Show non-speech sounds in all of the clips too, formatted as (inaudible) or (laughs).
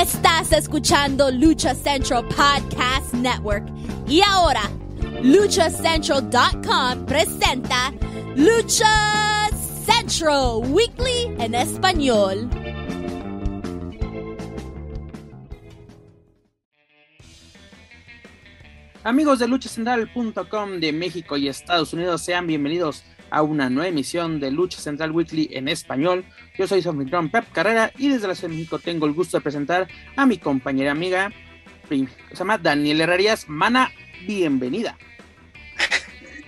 Estás escuchando Lucha Central Podcast Network. Y ahora, luchacentral.com presenta Lucha Central Weekly en español. Amigos de luchacentral.com de México y Estados Unidos, sean bienvenidos una nueva emisión de Lucha Central Weekly en español. Yo soy su Pep Carrera y desde la Ciudad de México tengo el gusto de presentar a mi compañera amiga, se llama Daniel Herrerías. Mana, bienvenida.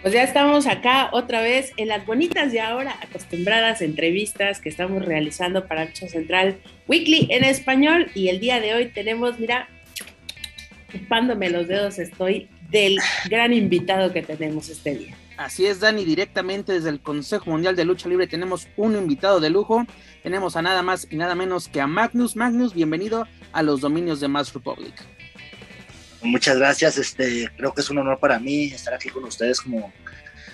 Pues ya estamos acá otra vez en las bonitas y ahora acostumbradas entrevistas que estamos realizando para Lucha Central Weekly en español y el día de hoy tenemos, mira, chupándome los dedos estoy del gran invitado que tenemos este día. Así es, Dani, directamente desde el Consejo Mundial de Lucha Libre tenemos un invitado de lujo. Tenemos a nada más y nada menos que a Magnus. Magnus, bienvenido a los dominios de Mass Republic. Muchas gracias, este, creo que es un honor para mí estar aquí con ustedes, como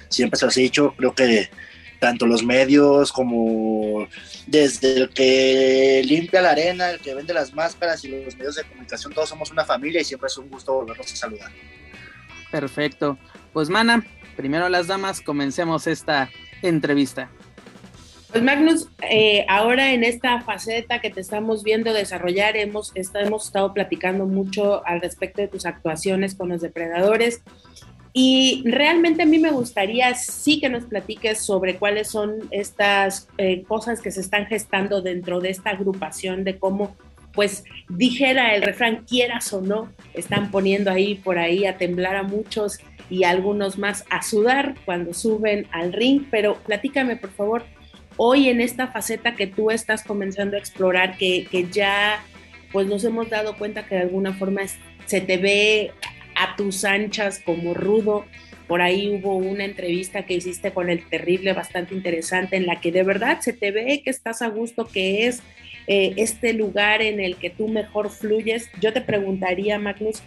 siempre se los he dicho, creo que tanto los medios como desde el que limpia la arena, el que vende las máscaras y los medios de comunicación, todos somos una familia y siempre es un gusto volvernos a saludar. Perfecto. Pues Mana, primero las damas, comencemos esta entrevista. Pues Magnus, eh, ahora en esta faceta que te estamos viendo desarrollar, hemos, hemos estado platicando mucho al respecto de tus actuaciones con los depredadores. Y realmente a mí me gustaría sí que nos platiques sobre cuáles son estas eh, cosas que se están gestando dentro de esta agrupación, de cómo, pues dijera el refrán, quieras o no, están poniendo ahí por ahí a temblar a muchos y algunos más a sudar cuando suben al ring. Pero platícame, por favor, hoy en esta faceta que tú estás comenzando a explorar, que, que ya pues nos hemos dado cuenta que de alguna forma se te ve a tus anchas como rudo. Por ahí hubo una entrevista que hiciste con el terrible bastante interesante en la que de verdad se te ve que estás a gusto, que es eh, este lugar en el que tú mejor fluyes. Yo te preguntaría, Magnus,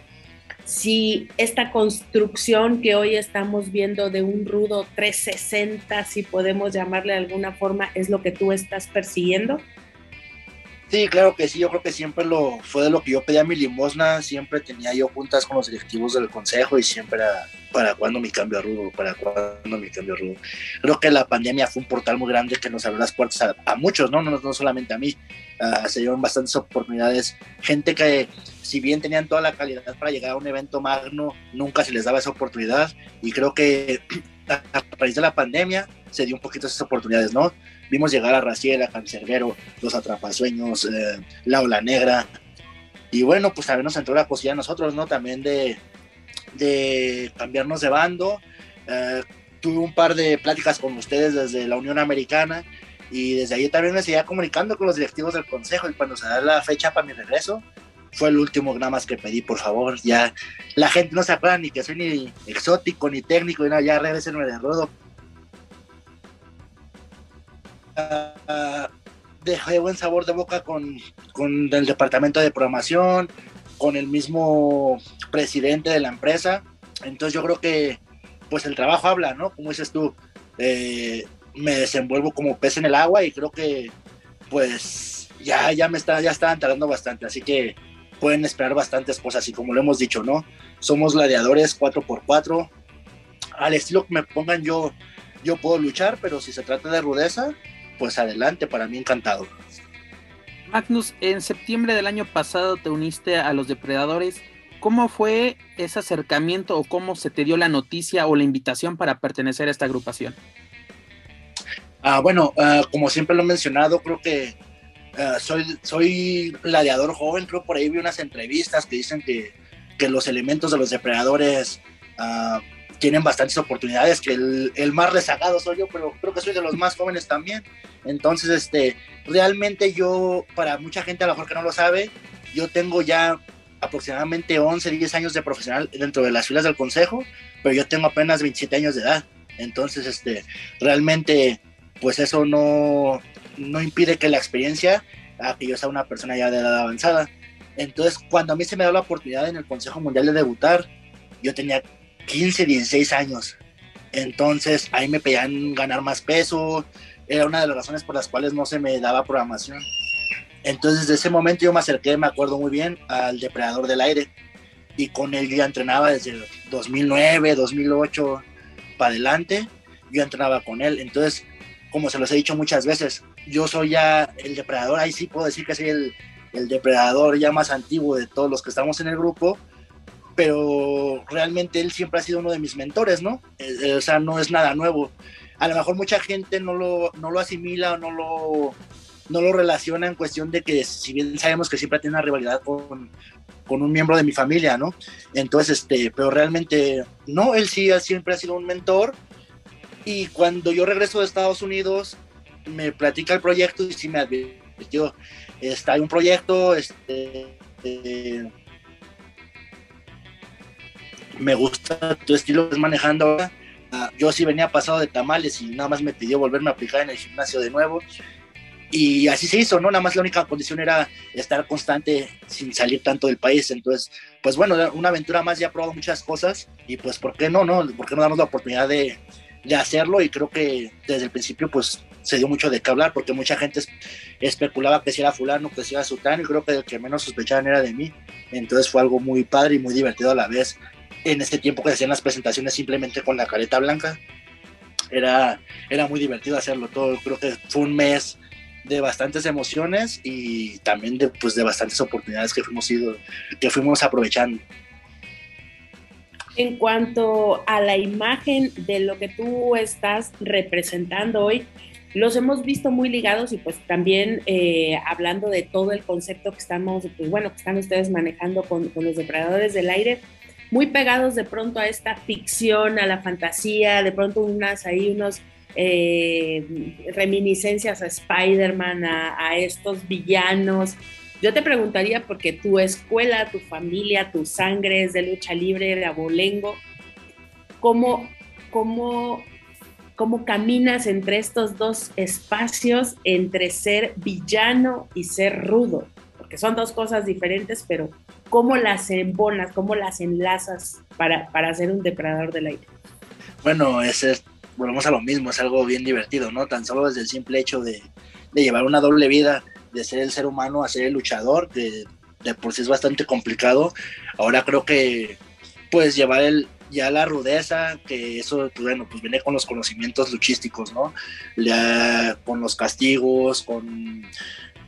si esta construcción que hoy estamos viendo de un rudo 360, si podemos llamarle de alguna forma, es lo que tú estás persiguiendo? Sí, claro que sí, yo creo que siempre lo fue de lo que yo pedía mi limosna, siempre tenía yo juntas con los directivos del consejo y siempre era para cuando mi cambio a rudo, para cuando mi cambio a rudo. Creo que la pandemia fue un portal muy grande que nos abrió las puertas a, muchos, ¿no? ¿no? No, solamente a mí, uh, se dieron bastantes oportunidades, gente que si bien tenían toda la calidad para llegar a un evento magno, nunca se les daba esa oportunidad y creo que (clears throat) a raíz de la pandemia se dio un poquito esas oportunidades, ¿no? Vimos llegar a Raciel, a Cancerbero, los Atrapasueños, eh, La Ola Negra y bueno, pues también nos entró la cosilla a nosotros, ¿no? También de, de cambiarnos de bando. Eh, tuve un par de pláticas con ustedes desde la Unión Americana y desde ahí también me seguía comunicando con los directivos del consejo y cuando se da la fecha para mi regreso, fue el último nada más que pedí, por favor. Ya la gente no se acuerda ni que soy ni exótico ni técnico, y no, ya regresenme de rodo. Uh, dejé buen sabor de boca con, con el departamento de programación, con el mismo presidente de la empresa. Entonces yo creo que pues el trabajo habla, ¿no? Como dices tú, eh, me desenvuelvo como pez en el agua y creo que pues ya, ya me está, ya estaban tardando bastante. Así que pueden esperar bastantes cosas y como lo hemos dicho, ¿no? Somos gladiadores 4x4. Al estilo que me pongan yo, yo puedo luchar, pero si se trata de rudeza, pues adelante, para mí encantado. Magnus, en septiembre del año pasado te uniste a los depredadores. ¿Cómo fue ese acercamiento o cómo se te dio la noticia o la invitación para pertenecer a esta agrupación? Ah, bueno, ah, como siempre lo he mencionado, creo que Ah, soy, soy gladiador joven, creo por ahí vi unas entrevistas que dicen que, que los elementos de los depredadores uh, tienen bastantes oportunidades, que el, el, más rezagado soy yo, pero creo que soy de los más jóvenes también. Entonces, este, realmente yo, para mucha gente a lo mejor que no lo sabe, yo tengo ya aproximadamente 11, 10 años de profesional dentro de las filas del consejo, pero yo tengo apenas 27 años de edad. Entonces, este, realmente, pues eso no, no impide que la experiencia, a que yo sea una persona ya de edad avanzada. Entonces, cuando a mí se me da la oportunidad en el Consejo Mundial de debutar, yo tenía 15, 16 años. Entonces, ahí me pedían ganar más peso. Era una de las razones por las cuales no se me daba programación. Entonces, desde ese momento yo me acerqué, me acuerdo muy bien, al depredador del aire. Y con él yo ya entrenaba desde 2009, 2008 para adelante. Yo entrenaba con él. Entonces, como se los he dicho muchas veces, yo soy ya el depredador. Ahí sí puedo decir que soy el, el depredador ya más antiguo de todos los que estamos en el grupo. Pero realmente él siempre ha sido uno de mis mentores, ¿no? Eh, eh, o sea, no es nada nuevo. A lo mejor mucha gente no lo, no lo asimila o no lo, no lo relaciona en cuestión de que si bien sabemos que siempre tiene una rivalidad con, con un miembro de mi familia, ¿no? Entonces, este, pero realmente no, él sí siempre ha sido un mentor y cuando yo regreso de Estados Unidos me platica el proyecto y sí me advirtió, está hay un proyecto, este, eh, me gusta tu estilo que manejando ahora. Ah, yo sí venía pasado de tamales y nada más me pidió volverme a aplicar en el gimnasio de nuevo y así se hizo, ¿no? Nada más la única condición era estar constante sin salir tanto del país. Entonces, pues bueno, una aventura más, ya he probado muchas cosas y pues, ¿por qué no, no? ¿Por qué no darnos la oportunidad de, de hacerlo? Y creo que desde el principio, pues se dio mucho de qué hablar porque mucha gente especulaba que si era fulano, que si era sultano y creo que el que menos sospechaban era de mí. Entonces fue algo muy padre y muy divertido a la vez. En este tiempo que hacían las presentaciones simplemente con la careta blanca, era, era muy divertido hacerlo todo. Creo que fue un mes de bastantes emociones y también de, pues, de bastantes oportunidades que fuimos, ido, que fuimos aprovechando. En cuanto a la imagen de lo que tú estás representando hoy, los hemos visto muy ligados y pues también eh, hablando de todo el concepto que estamos, pues bueno, que están ustedes manejando con, los depredadores del aire, muy pegados de pronto a esta ficción, a la fantasía, de pronto unas ahí, unos eh, reminiscencias a Spider-Man, a, estos villanos. Yo te preguntaría, porque tu escuela, tu familia, tu sangre es de lucha libre, de abolengo, ¿cómo, cómo, cómo caminas entre estos dos espacios, entre ser villano y ser rudo? Porque son dos cosas diferentes, pero ¿cómo las embonas, cómo las enlazas para, para ser un depredador del aire? Bueno, ese es volvemos a lo mismo, es algo bien divertido, ¿no? Tan solo desde el simple hecho de, llevar una doble vida, de ser el ser humano a ser el luchador, que de por sí es bastante complicado. Ahora creo que pues llevar el, ya la rudeza, que eso, pues, bueno, pues viene con los conocimientos luchísticos, ¿no? Con los castigos, con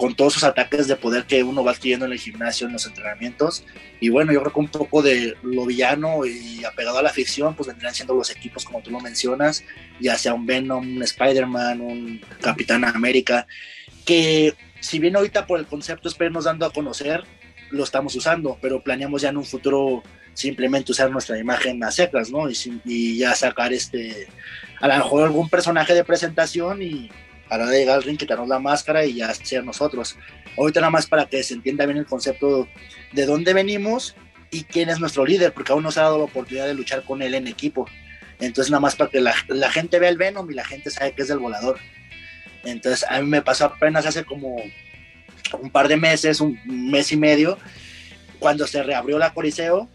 con todos esos ataques de poder que uno va adquiriendo en el gimnasio, en los entrenamientos. Y bueno, yo creo que un poco de lo villano y apegado a la ficción, pues vendrían siendo los equipos como tú lo mencionas, ya sea un Venom, un Spider-Man, un Capitán América, que si bien ahorita por el concepto esperemos dando a conocer, lo estamos usando, pero planeamos ya en un futuro simplemente usar nuestra imagen a secas, ¿no? Y, y ya sacar este, a lo mejor algún personaje de presentación y a la de llegar al ring, quitarnos la máscara y ya ser nosotros. Ahorita nada más para que se entienda bien el concepto de dónde venimos y quién es nuestro líder, porque aún no se ha dado la oportunidad de luchar con él en equipo. Entonces nada más para que la, la gente vea el Venom y la gente sabe que es del volador. Entonces a mí me pasó apenas hace como un par de meses, un mes y medio, cuando se reabrió la Coliseo,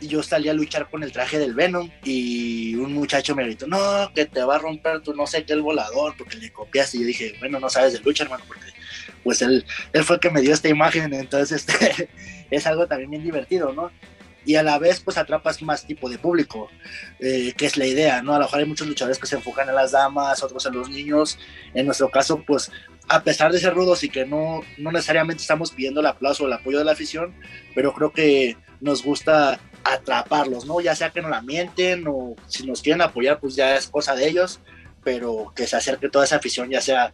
yo salí a luchar con el traje del Venom y un muchacho me gritó, no, que te va a romper tu no sé qué el volador porque le copiaste. Y yo dije, bueno, no sabes de lucha, hermano, porque pues él, él fue el que me dio esta imagen, (laughs) entonces este, (laughs) es algo también bien divertido, ¿no? Y a la vez pues atrapas más tipo de público, eh, que es la idea, ¿no? A lo mejor hay muchos luchadores que se enfocan en las damas, otros en los niños. En nuestro caso, pues a pesar de ser rudos y que no, no necesariamente estamos pidiendo el aplauso o el apoyo de la afición, pero creo que nos gusta atraparlos, ¿no? Ya sea que nos la mienten o si nos quieren apoyar, pues ya es cosa de ellos, pero que se acerque toda esa afición, ya sea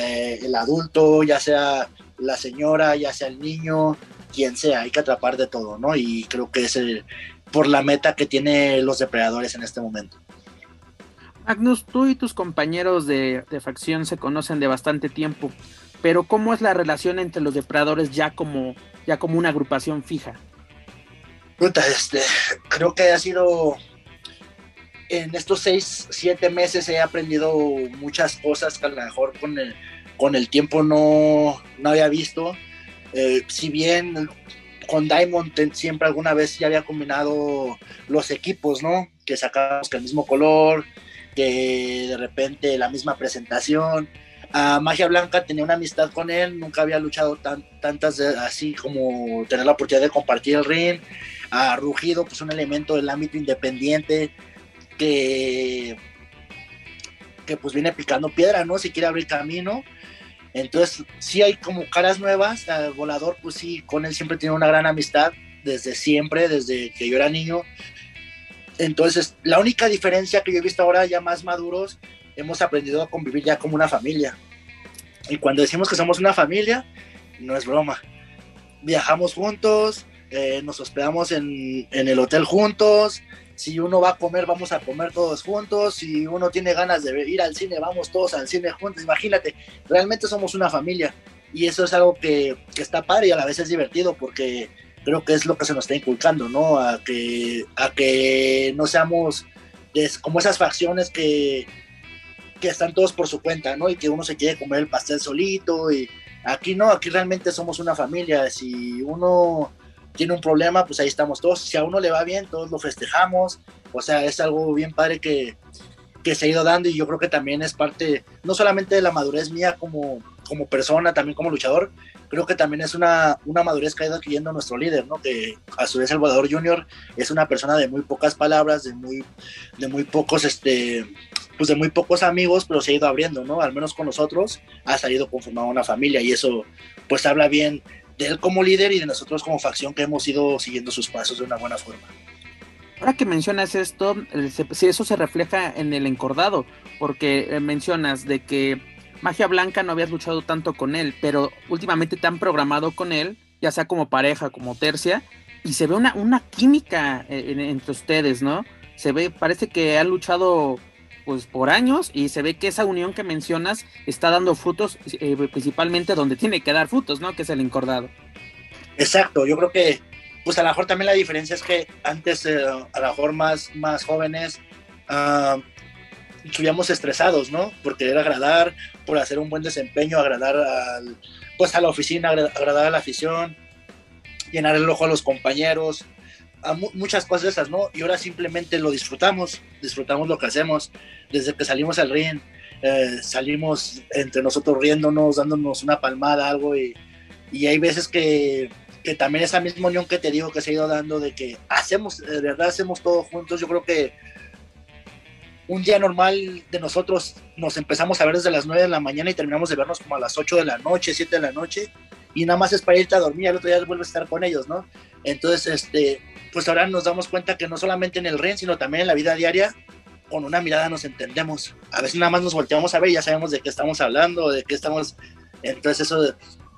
eh, el adulto, ya sea la señora, ya sea el niño, quien sea, hay que atrapar de todo, ¿no? Y creo que es el, por la meta que tienen los depredadores en este momento. Magnus, tú y tus compañeros de, de facción se conocen de bastante tiempo, pero ¿cómo es la relación entre los depredadores ya como, ya como una agrupación fija? este, creo que ha sido en estos seis, siete meses he aprendido muchas cosas que a lo mejor con el, con el tiempo no, no había visto. Eh, si bien con Diamond siempre alguna vez ya había combinado los equipos, ¿no? Que sacamos el mismo color, que de repente la misma presentación. A Magia Blanca tenía una amistad con él, nunca había luchado tan, tantas así como tener la oportunidad de compartir el ring. A Rugido, pues un elemento del ámbito independiente que, que pues viene picando piedra, ¿no? Si quiere abrir camino. Entonces, sí hay como caras nuevas. El volador, pues sí, con él siempre tiene una gran amistad, desde siempre, desde que yo era niño. Entonces, la única diferencia que yo he visto ahora, ya más maduros, hemos aprendido a convivir ya como una familia. Y cuando decimos que somos una familia, no es broma. Viajamos juntos, eh, nos hospedamos en, en, el hotel juntos. Si uno va a comer, vamos a comer todos juntos. Si uno tiene ganas de ir al cine, vamos todos al cine juntos. Imagínate, realmente somos una familia. Y eso es algo que, que está padre y a la vez es divertido porque creo que es lo que se nos está inculcando, ¿no? A que, a que no seamos como esas facciones que, que están todos por su cuenta, ¿no? Y que uno se quiere comer el pastel solito y aquí no, aquí realmente somos una familia. Si uno tiene un problema, pues ahí estamos todos. Si a uno le va bien, todos lo festejamos. O sea, es algo bien padre que, que se ha ido dando y yo creo que también es parte, no solamente de la madurez mía como, como persona, también como luchador, creo que también es una, una madurez que ha ido adquiriendo nuestro líder, ¿no? Que a su vez Salvador Junior es una persona de muy pocas palabras, de muy, de muy pocos, este, pues de muy pocos amigos, pero se ha ido abriendo, ¿no? Al menos con nosotros ha salido conformado una familia y eso pues habla bien de él como líder y de nosotros como facción que hemos ido siguiendo sus pasos de una buena forma. Ahora que mencionas esto, si eso se refleja en el encordado, porque eh, mencionas de que Magia Blanca no habías luchado tanto con él, pero últimamente te han programado con él, ya sea como pareja, como tercia, y se ve una, una química eh, entre ustedes, ¿no? Se ve, parece que han luchado pues por años y se ve que esa unión que mencionas está dando frutos eh, principalmente donde tiene que dar frutos, ¿no? Que es el encordado. Exacto, yo creo que pues a lo mejor también la diferencia es que antes eh, a lo mejor más, más jóvenes uh, subíamos estresados, ¿no? Por querer agradar, por hacer un buen desempeño, agradar al, pues a la oficina, agradar a la afición, llenar el ojo a los compañeros, muchas cosas de esas, ¿no? Y ahora simplemente lo disfrutamos, disfrutamos lo que hacemos. Desde que salimos al ring, eh, salimos entre nosotros riéndonos, dándonos una palmada, algo, y, y hay veces que, que, también esa misma unión que te digo que se ha ido dando de que hacemos, de verdad hacemos todo juntos, yo creo que un día normal de nosotros nos empezamos a ver desde las 9 de la mañana y terminamos de vernos como a las 8 de la noche, 7 de la noche, y nada más es para irte a dormir, al otro día vuelves a estar con ellos, ¿no? Entonces, este, pues ahora nos damos cuenta que no solamente en el ring, sino también en la vida diaria, con una mirada nos entendemos. A veces nada más nos volteamos a ver y ya sabemos de qué estamos hablando, de qué estamos. Entonces, eso,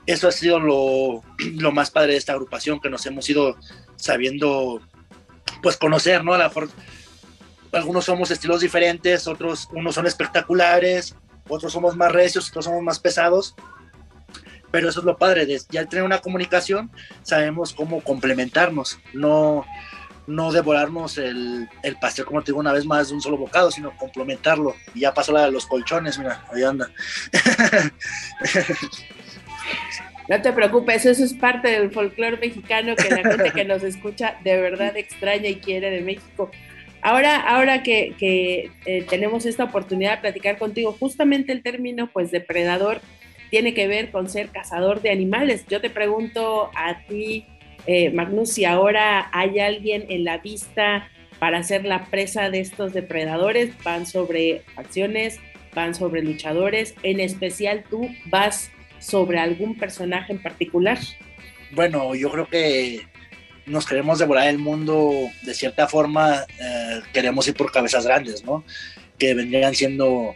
eso ha sido lo, (clears throat) lo más padre de esta agrupación, que nos hemos ido sabiendo, pues, conocer, ¿no? A mejor algunos somos estilos diferentes, otros, unos son espectaculares, otros somos más recios, otros somos más pesados, pero eso es lo padre, de ya tener una comunicación, sabemos cómo complementarnos, no, no devorarnos el, el, pastel, como te digo una vez más, de un solo bocado, sino complementarlo. Y ya pasó la de los colchones, mira, ahí anda. (laughs) No te preocupes, eso es parte del folclore mexicano que la gente que nos escucha de verdad extraña y quiere de México. Ahora, ahora que, que eh, tenemos esta oportunidad de platicar contigo, justamente el término pues depredador tiene que ver con ser cazador de animales. Yo te pregunto a ti, eh, Magnus, si ahora hay alguien en la vista para ser la presa de estos depredadores, van sobre acciones, van sobre luchadores, en especial tú vas sobre algún personaje en particular. Bueno, yo creo que nos queremos devorar el mundo de cierta forma, eh, queremos ir por cabezas grandes, ¿no? Que vendrían siendo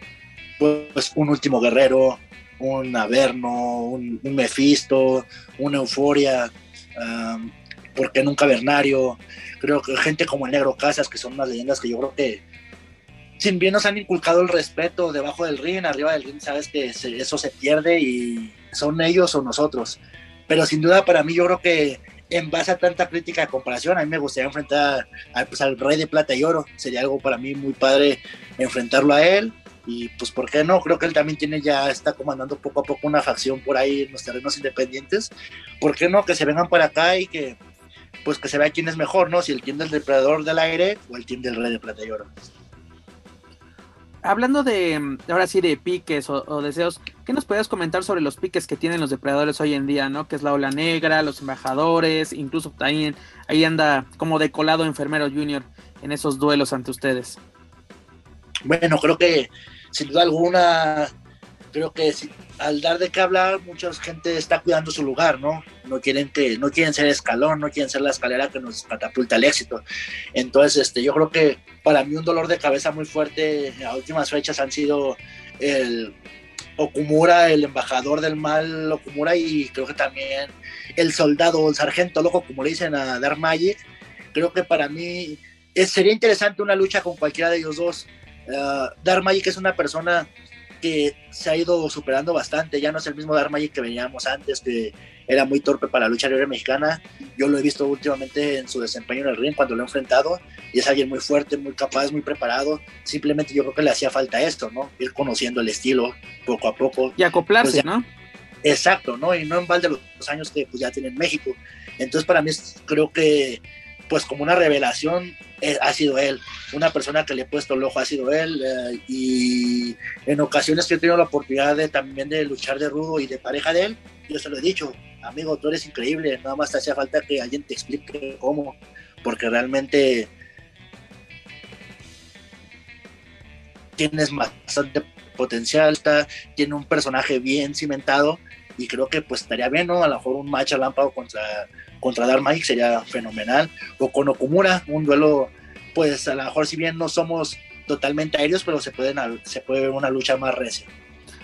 pues un último guerrero, un Averno, un, un Mephisto, una Euforia, um, ¿por qué nunca Bernario? Creo que gente como el Negro Casas, que son unas leyendas que yo creo que, sin bien nos han inculcado el respeto debajo del ring, arriba del ring, sabes que eso se pierde y son ellos o nosotros. Pero sin duda para mí yo creo que en base a tanta crítica de comparación, a mí me gustaría enfrentar pues, al Rey de Plata y Oro. Sería algo para mí muy padre enfrentarlo a él y pues, ¿por qué no? Creo que él también tiene ya, está comandando poco a poco una facción por ahí en los terrenos independientes. ¿Por qué no? Que se vengan para acá y que, pues, que se vea quién es mejor, ¿no? Si el team del depredador del aire o el team del rey de plata y oro. hablando de, ahora sí, de piques o, deseos, ¿qué nos puedes comentar sobre los piques que tienen los depredadores hoy en día, ¿no? Que es la ola negra, los embajadores, incluso también ahí anda como decolado enfermero junior en esos duelos ante ustedes. Bueno, creo que sin duda alguna, creo que al dar de qué hablar, mucha gente está cuidando su lugar, ¿no? No quieren que, no quieren ser escalón, no quieren ser la escalera que nos catapulta al éxito. Entonces, este, yo creo que para mí un dolor de cabeza muy fuerte las últimas fechas han sido el Okumura, el embajador del mal Okumura y creo que también el soldado el sargento loco, como le dicen a Dark Magic. Creo que para mí sería interesante una lucha con cualquiera de ellos dos. Uh, Dark Magic es una persona que se ha ido superando bastante, ya no es el mismo Dark Magic que veníamos antes, que era muy torpe para la lucha libre mexicana. Yo lo he visto últimamente en su desempeño en el ring cuando lo he enfrentado y es alguien muy fuerte, muy capaz, muy preparado. Simplemente yo creo que le hacía falta esto, ¿no? Ir conociendo el estilo poco a poco. Y acoplarse, pues ¿no? Exacto, ¿no? Y no en balde los años que pues, ya tiene en México. Entonces para mí creo que pues como una revelación eh, ha sido él, una persona que le he puesto el ojo ha sido él eh, y en ocasiones que he tenido la oportunidad de también de luchar de rudo y de pareja de él, yo se lo he dicho, amigo, tú eres increíble, nada más te hacía falta que alguien te explique cómo, porque realmente tienes bastante potencial, está, tiene un personaje bien cimentado y creo que pues estaría bien, ¿no? A lo mejor un match lámparo contra contra Dark sería fenomenal. O con Okumura, un duelo, pues a lo mejor si bien no somos totalmente aéreos, pero se, pueden, se puede ver una lucha más recia.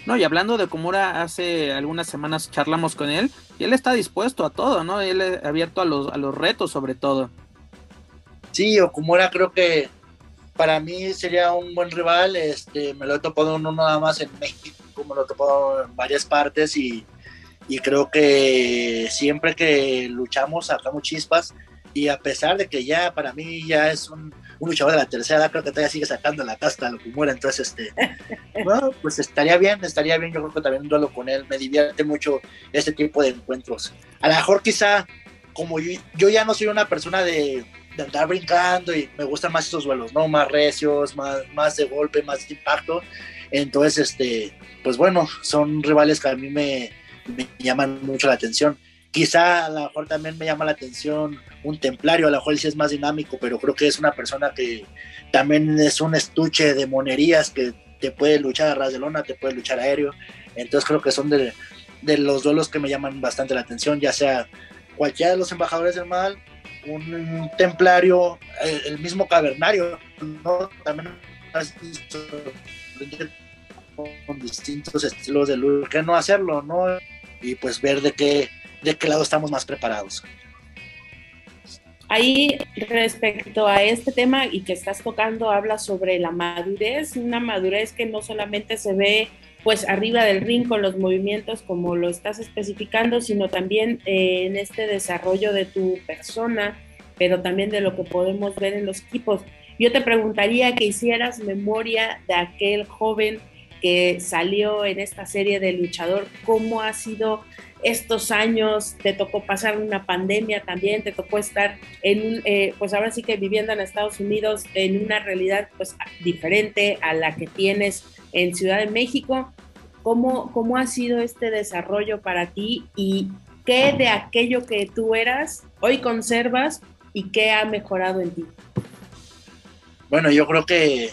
No, y hablando de Okumura, hace algunas semanas charlamos con él y él está dispuesto a todo, ¿no? Él es abierto a los, a los retos sobre todo. Sí, Okumura creo que para mí sería un buen rival. Este, me lo he topado no nada más en México, me lo he topado en varias partes y y creo que siempre que luchamos sacamos chispas y a pesar de que ya para mí ya es un, luchador de la tercera creo que todavía sigue sacando la casta lo que muere, entonces este, (laughs) bueno, pues estaría bien, estaría bien, yo creo que también un duelo con él, me divierte mucho este tipo de encuentros. A lo mejor quizá, como yo, ya no soy una persona de, de, andar brincando y me gustan más esos duelos, ¿no? Más recios, más, más de golpe, más de impacto, entonces, este, pues bueno, son rivales que a mí me, me llaman mucho la atención. Quizá a lo mejor también me llama la atención un templario, a lo mejor sí es más dinámico, pero creo que es una persona que también es un estuche de monerías que te puede luchar a ras de lona, te puede luchar aéreo. Entonces creo que son de, de los duelos que me llaman bastante la atención, ya sea cualquiera de los embajadores del mal, un templario, el, mismo cavernario, ¿no? También con distintos estilos de luz, que no hacerlo, ¿no? Y pues ver de qué, de qué lado estamos más preparados. Ahí respecto a este tema y que estás tocando, habla sobre la madurez, una madurez que no solamente se ve pues arriba del ring con los movimientos como lo estás especificando, sino también eh, en este desarrollo de tu persona, pero también de lo que podemos ver en los equipos. Yo te preguntaría que hicieras memoria de aquel joven que salió en esta serie de luchador, cómo ha sido estos años, te tocó pasar una pandemia también, te tocó estar en eh, pues ahora sí que viviendo en Estados Unidos en una realidad pues diferente a la que tienes en Ciudad de México. ¿Cómo, cómo ha sido este desarrollo para ti y qué de aquello que tú eras hoy conservas y qué ha mejorado en ti? Bueno, yo creo que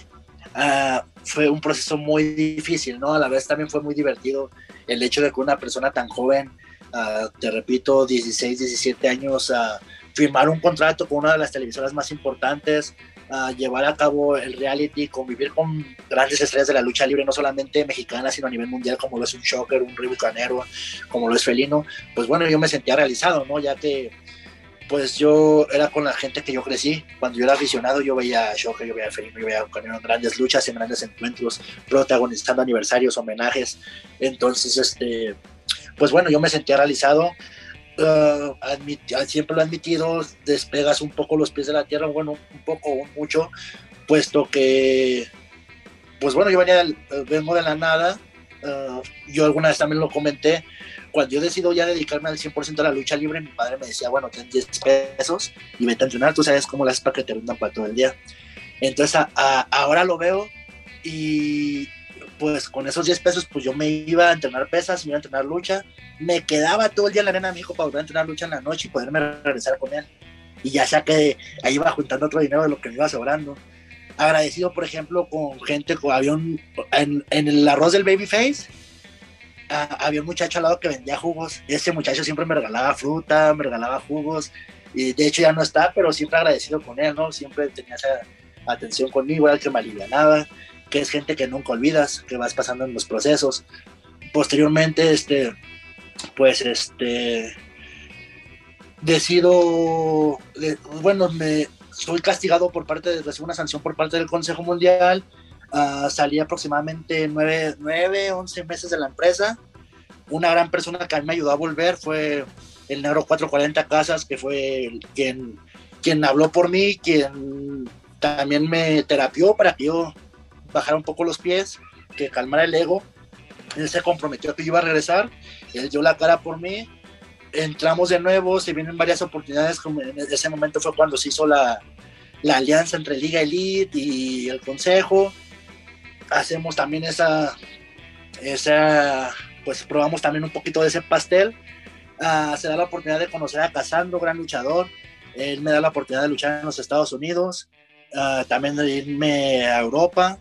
uh, fue un proceso muy difícil, ¿no? A la vez también fue muy divertido el hecho de que una persona tan joven, uh, te repito, 16, 17 años, uh, firmar un contrato con una de las televisoras más importantes, uh, llevar a cabo el reality, convivir con grandes estrellas de la lucha libre, no solamente mexicana, sino a nivel mundial, como lo es un Shocker, un Ribucanero, como lo es Felino, pues bueno, yo me sentía realizado, ¿no? Ya que pues yo era con la gente que yo crecí. Cuando yo era aficionado, yo veía a Shocker, yo veía a yo veía a grandes luchas, en grandes encuentros, protagonizando aniversarios, homenajes. Entonces, este, pues bueno, yo me sentía realizado. Uh, siempre lo he admitido, despegas un poco los pies de la tierra, bueno, un poco, un mucho, puesto que, pues bueno, yo venía, vengo de la nada. Uh, yo alguna vez también lo comenté, cuando yo decido ya dedicarme al 100% a la lucha libre, mi padre me decía, bueno, ten 10 pesos y vete a entrenar, tú sabes cómo las para que te vendan para todo el día. Entonces, ahora lo veo y pues con esos 10 pesos pues yo me iba a entrenar pesas, me iba a entrenar lucha, me quedaba todo el día en la arena mi hijo para volver a entrenar lucha en la noche y poderme regresar con él. Y ya sea que ahí iba juntando otro dinero de lo que me iba sobrando. Agradecido, por ejemplo, con gente, había un, en, en el arroz del Babyface, había un muchacho al lado que vendía jugos. Ese muchacho siempre me regalaba fruta, me regalaba jugos. Y de hecho ya no está, pero siempre agradecido con él, ¿no? Siempre tenía esa atención conmigo, era el que me alivianaba, que es gente que nunca olvidas, que vas pasando en los procesos. Posteriormente, este, pues, este, decido, bueno, me soy castigado por parte de, recibo una sanción por parte del Consejo Mundial, uh, salí aproximadamente 9, 9, 11 meses de la empresa, una gran persona que a mí me ayudó a volver fue el negro 440 Casas, que fue quien, quien habló por mí, quien también me terapió para que yo bajara un poco los pies, que calmara el ego. Él se comprometió que iba a regresar, él dio la cara por mí, entramos de nuevo, se vienen varias oportunidades, como en ese momento fue cuando se hizo la, la alianza entre Liga Elite y el Consejo, hacemos también esa, esa, pues probamos también un poquito de ese pastel, uh, se da la oportunidad de conocer a Casandro, gran luchador, él me da la oportunidad de luchar en los Estados Unidos, uh, también de irme a Europa,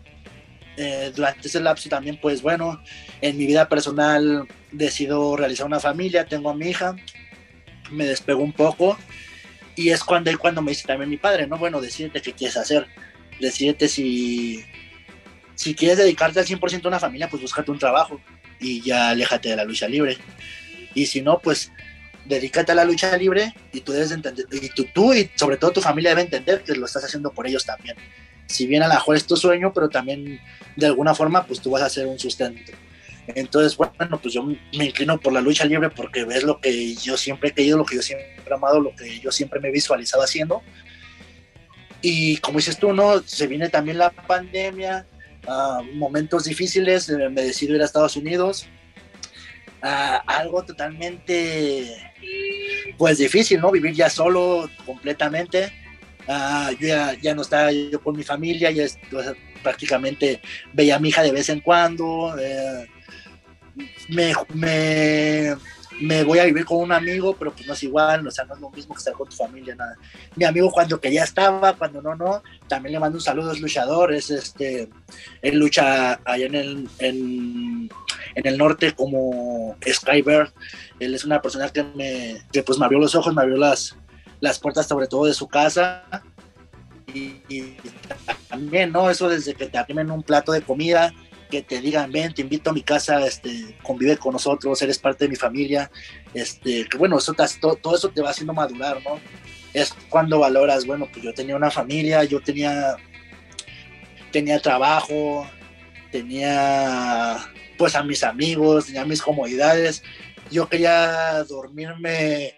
eh, durante ese lapso también, pues bueno, en mi vida personal decido realizar una familia, tengo a mi hija, me despego un poco y es cuando, cuando me dice también mi padre, ¿no? Bueno, decídete qué quieres hacer, decídete si, si quieres dedicarte al 100% a una familia, pues búscate un trabajo y ya aléjate de la lucha libre. Y si no, pues dedícate a la lucha libre y tú debes entender, y tú, tú y sobre todo tu familia debe entender que lo estás haciendo por ellos también si bien a lo mejor es tu sueño, pero también de alguna forma pues tú vas a hacer un sustento. Entonces, bueno, pues yo me inclino por la lucha libre porque es lo que yo siempre he querido, lo que yo siempre he amado, lo que yo siempre me he visualizado haciendo. Y como dices tú, ¿no? Se viene también la pandemia, uh, momentos difíciles, me decido ir a Estados Unidos. Uh, algo totalmente, pues difícil, ¿no? Vivir ya solo completamente Ah, yo ya, no estaba yo con mi familia, ya prácticamente veía a mi hija de vez en cuando. Eh, me, voy a vivir con un amigo, pero pues no es igual, o sea, no es lo mismo que estar con tu familia, nada. Mi amigo cuando que ya estaba, cuando no, no, también le mando un saludo, es luchador, es este, él lucha allá en el, en, el norte como Skybird, él es una persona que me, que pues me abrió los ojos, me abrió las, las puertas sobre todo de su casa. Y, también, ¿no? Eso desde que te arrimen un plato de comida, que te digan, ven, te invito a mi casa, este, convive con nosotros, eres parte de mi familia, este, bueno, eso todo, eso te va haciendo madurar, ¿no? Es cuando valoras, bueno, pues yo tenía una familia, yo tenía, tenía trabajo, tenía pues a mis amigos, tenía mis comodidades, yo quería dormirme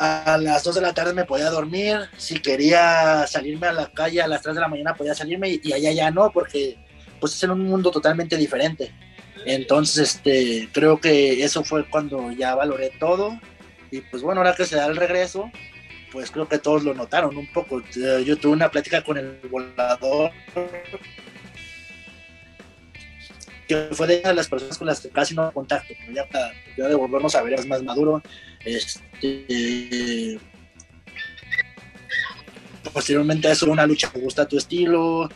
a las 2 de la tarde me podía dormir, si quería salirme a la calle a las 3 de la mañana podía salirme y, allá ya no, porque pues es en un mundo totalmente diferente. Entonces, este, creo que eso fue cuando ya valoré todo y pues bueno, ahora que se da el regreso, pues creo que todos lo notaron un poco. Yo tuve una plática con el volador que fue de las personas con las que casi no contacto, ya, ya de volvernos a ver es más maduro, este, posteriormente a eso, una lucha que gusta tu estilo.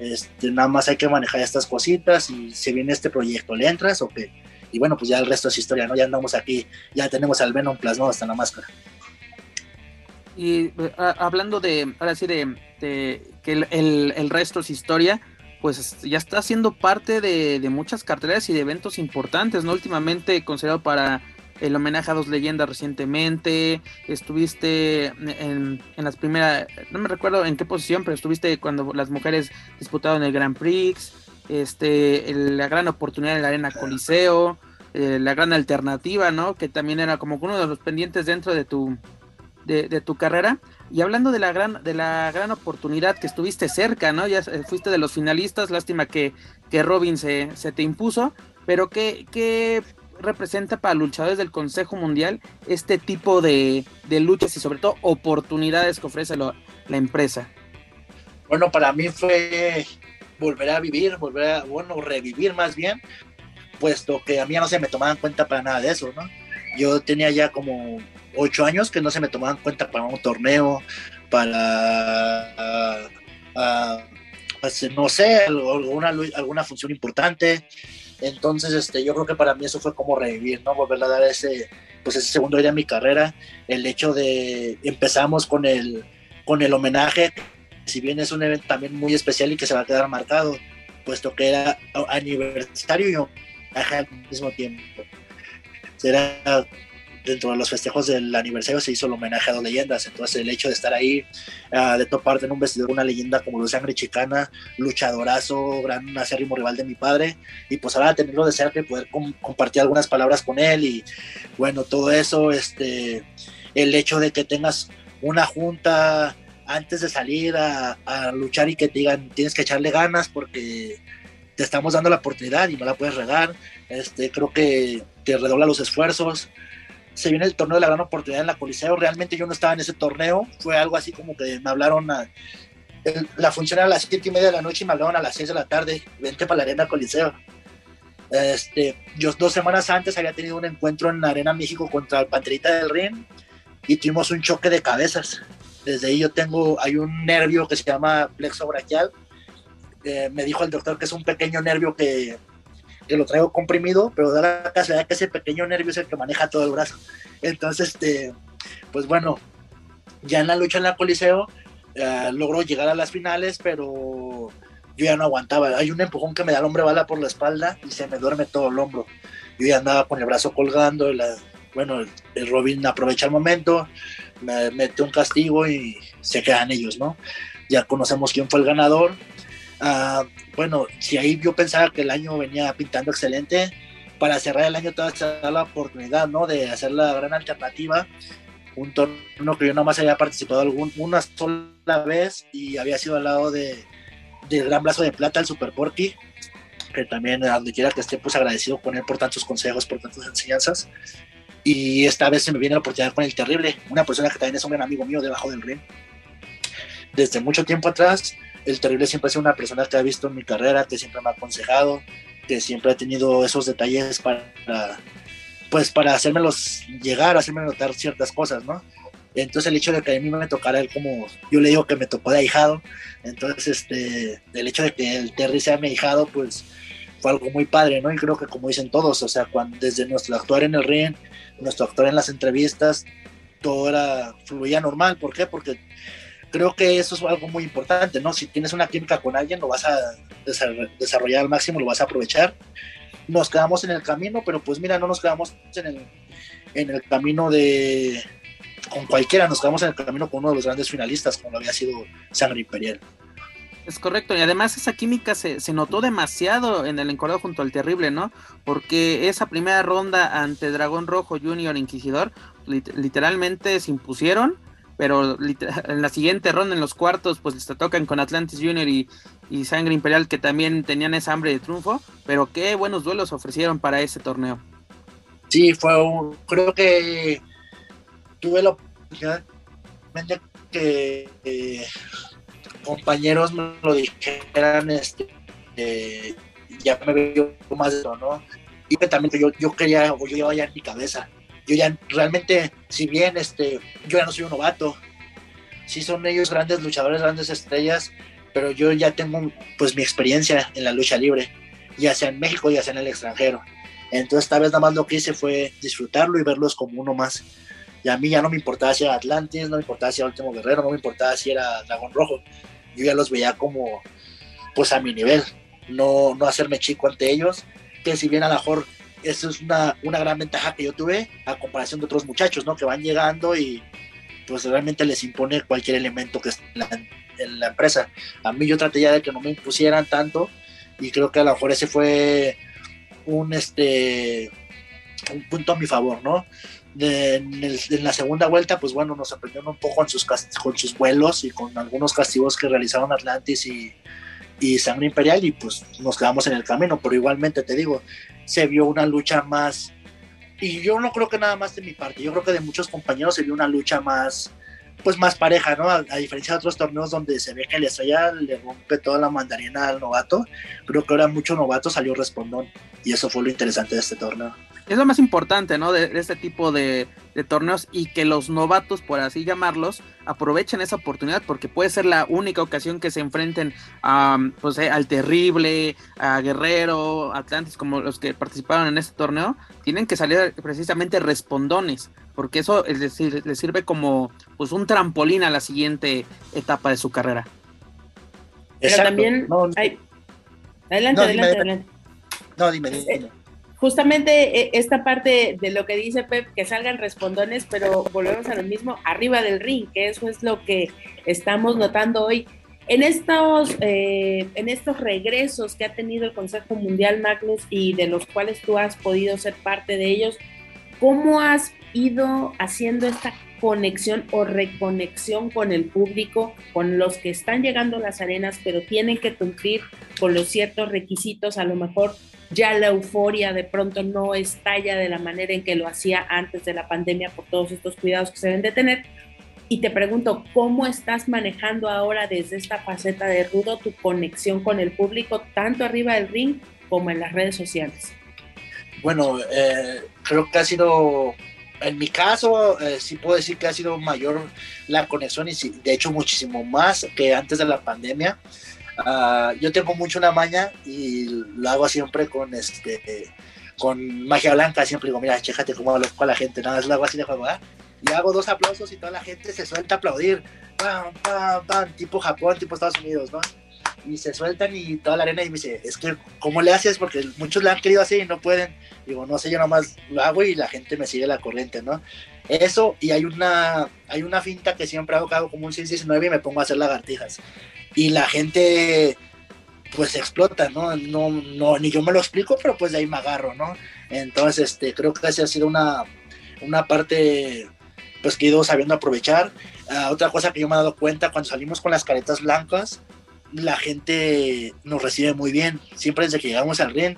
Este, nada más hay que manejar estas cositas y si viene este proyecto, ¿le entras o qué? Y bueno, pues ya el resto es historia, ¿no? Ya andamos aquí, ya tenemos al Venom plasmado hasta la máscara. Y hablando de, ahora sí, de, que el, resto es historia, pues ya está siendo parte de, de, muchas carteleras y de eventos importantes, ¿no? Últimamente considerado para el homenaje a dos leyendas recientemente, estuviste en, las primeras, no me recuerdo en qué posición, pero estuviste cuando las mujeres disputaron el Grand Prix, este, la gran oportunidad en la Arena Coliseo, eh, la gran alternativa, ¿no? Que también era como uno de los pendientes dentro de tu, de, tu carrera. Y hablando de la gran, de la gran oportunidad que estuviste cerca, ¿no? Ya fuiste de los finalistas, lástima que, que Robin se, se te impuso, pero ¿qué, qué representa para luchadores del Consejo Mundial este tipo de, luchas y sobre todo oportunidades que ofrece la empresa? Bueno, para mí fue volver a vivir, volver a, bueno, revivir más bien, puesto que a mí ya no se me tomaban cuenta para nada de eso, ¿no? Yo tenía ya como ocho años que no se me tomaban cuenta para un torneo, para, pues, no sé, alguna, alguna función importante. Entonces, este, yo creo que para mí eso fue como revivir, ¿no? Volver a dar ese, pues ese segundo día de mi carrera. El hecho de empezamos con el, con el homenaje, si bien es un evento también muy especial y que se va a quedar marcado, puesto que era aniversario y homenaje al mismo tiempo. Era dentro de los festejos del aniversario se hizo el homenaje a dos leyendas, entonces el hecho de estar ahí, uh, de toparte en un vestidor una leyenda como Luz Sangre Chicana, luchadorazo, gran acérrimo rival de mi padre, y pues ahora tenerlo de cerca y poder com compartir algunas palabras con él y bueno, todo eso, este, el hecho de que tengas una junta antes de salir a, a luchar y que te digan tienes que echarle ganas porque te estamos dando la oportunidad y no la puedes regar, este, creo que te redobla los esfuerzos, se viene el torneo de la gran oportunidad en la Coliseo. Realmente yo no estaba en ese torneo, fue algo así como que me hablaron a, la función era a las siete y media de la noche y me hablaron a las 6 de la tarde, vente para la Arena Coliseo. Este, yo dos semanas antes había tenido un encuentro en Arena México contra el Panterita del Rin y tuvimos un choque de cabezas. Desde ahí yo tengo, hay un nervio que se llama plexo brachial. Eh, me dijo el doctor que es un pequeño nervio que que lo traigo comprimido, pero da la casualidad que ese pequeño nervio es el que maneja todo el brazo. Entonces, este, pues bueno, ya en la lucha en la Coliseo eh, logró llegar a las finales, pero yo ya no aguantaba. Hay un empujón que me da el hombre bala por la espalda y se me duerme todo el hombro. Yo ya andaba con el brazo colgando. La, bueno, el, Robin aprovecha el momento, me mete un castigo y se quedan ellos, ¿no? Ya conocemos quién fue el ganador. Uh, bueno, si ahí yo pensaba que el año venía pintando excelente, para cerrar el año todavía se da la oportunidad, ¿no? De hacer la gran alternativa. Un torneo que yo nada más había participado algún, una sola vez y había sido al lado de, del Gran Brazo de Plata, el Super Porky, que también, donde quiera que esté, pues agradecido con él por tantos consejos, por tantas enseñanzas. Y esta vez se me viene la oportunidad con el Terrible, una persona que también es un gran amigo mío debajo del ring. Desde mucho tiempo atrás, el Terrible siempre ha sido una persona que ha visto en mi carrera, que siempre me ha aconsejado, que siempre ha tenido esos detalles para, pues para hacérmelos llegar, hacerme notar ciertas cosas, ¿no? Entonces el hecho de que a mí me tocara él como, yo le digo que me tocó de ahijado, entonces este, el hecho de que el Terry sea mi ahijado, pues fue algo muy padre, ¿no? Y creo que como dicen todos, o sea, cuando, desde nuestro actuar en el ring, nuestro actuar en las entrevistas, todo era, fluía normal, ¿por qué? Porque creo que eso es algo muy importante, ¿no? Si tienes una química con alguien, lo vas a desarrollar al máximo, lo vas a aprovechar. Nos quedamos en el camino, pero pues mira, no nos quedamos en el, en el camino de con cualquiera, nos quedamos en el camino con uno de los grandes finalistas, como lo había sido Sangre Imperial. Es correcto, y además esa química se, se notó demasiado en el encordado junto al Terrible, ¿no? Porque esa primera ronda ante Dragón Rojo Junior Inquisidor, literalmente se impusieron pero en la siguiente ronda, en los cuartos, pues se tocan con Atlantis Junior y, Sangre Imperial, que también tenían esa hambre de triunfo, pero qué buenos duelos ofrecieron para ese torneo. Sí, fue un, creo que tuve la oportunidad de que eh, compañeros me lo dijeran, este, ya me veo más de ¿no? Y también yo, yo quería, o yo llevaba ya en mi cabeza, yo ya realmente, si bien este, yo ya no soy un novato, sí son ellos grandes luchadores, grandes estrellas, pero yo ya tengo pues mi experiencia en la lucha libre, ya sea en México, ya sea en el extranjero. Entonces esta vez nada más lo que hice fue disfrutarlo y verlos como uno más. Y a mí ya no me importaba si era Atlantis, no me importaba si era Último Guerrero, no me importaba si era Dragón Rojo. Yo ya los veía como pues a mi nivel, no, no hacerme chico ante ellos, que si bien a lo mejor eso es una, una, gran ventaja que yo tuve a comparación de otros muchachos, ¿no? Que van llegando y pues realmente les impone cualquier elemento que esté en la, empresa. A mí yo traté ya de que no me impusieran tanto y creo que a lo mejor ese fue un, este, un punto a mi favor, ¿no? en, la segunda vuelta, pues bueno, nos sorprendieron un poco con sus, con sus vuelos y con algunos castigos que realizaron Atlantis y, y Sangre Imperial y pues nos quedamos en el camino, pero igualmente te digo, se vio una lucha más, y yo no creo que nada más de mi parte, yo creo que de muchos compañeros se vio una lucha más, pues más pareja, ¿no? A, diferencia de otros torneos donde se ve que la estrella le rompe toda la mandarina al novato, creo que ahora mucho novato salió respondón y eso fue lo interesante de este torneo. Es lo más importante, ¿no? De, este tipo de, torneos y que los novatos, por así llamarlos, aprovechen esa oportunidad porque puede ser la única ocasión que se enfrenten a, pues, eh, al terrible, a Guerrero, Atlantis, como los que participaron en este torneo, tienen que salir precisamente respondones porque eso es decir, les sirve como pues un trampolín a la siguiente etapa de su carrera. Pero también Adelante, adelante, adelante. No, dime, dime. Justamente eh, esta parte de lo que dice Pep, que salgan respondones, pero volvemos a lo mismo, arriba del ring, que eso es lo que estamos notando hoy. En estos, eh, en estos regresos que ha tenido el Consejo Mundial Magnus y de los cuales tú has podido ser parte de ellos, ¿cómo has ido haciendo esta conexión o reconexión con el público, con los que están llegando a las arenas, pero tienen que cumplir con los ciertos requisitos, a lo mejor ya la euforia de pronto no estalla de la manera en que lo hacía antes de la pandemia por todos estos cuidados que se deben de tener. Y te pregunto, ¿cómo estás manejando ahora desde esta faceta de rudo tu conexión con el público, tanto arriba del ring como en las redes sociales? Bueno, eh, creo que ha sido en mi caso, eh, sí puedo decir que ha sido mayor la conexión y de hecho muchísimo más que antes de la pandemia. Ah, yo tengo mucho una maña y lo hago siempre con este con magia blanca. Siempre digo, mira, chéjate cómo lo a la gente. Nada, es lo hago así de juego. Y hago dos aplausos y toda la gente se suelta a aplaudir. Pam, pam, pam, tipo Japón, tipo Estados Unidos, ¿no? Y se sueltan y toda la arena y me dice, es que, ¿cómo le haces? Porque muchos le han querido hacer y no pueden. Digo, no sé, yo nomás lo hago y la gente me sigue la corriente, ¿no? Eso, y hay una, hay una finta que siempre hago, que hago como un 619 y me pongo a hacer lagartijas. Y la gente, pues explota, ¿no? No, no, ni yo me lo explico, pero pues de ahí me agarro, ¿no? Entonces, este, creo que esa ha sido una, una parte, pues que he ido sabiendo aprovechar. Ah, otra cosa que yo me he dado cuenta cuando salimos con las caretas blancas, la gente nos recibe muy bien. Siempre desde que llegamos al ring,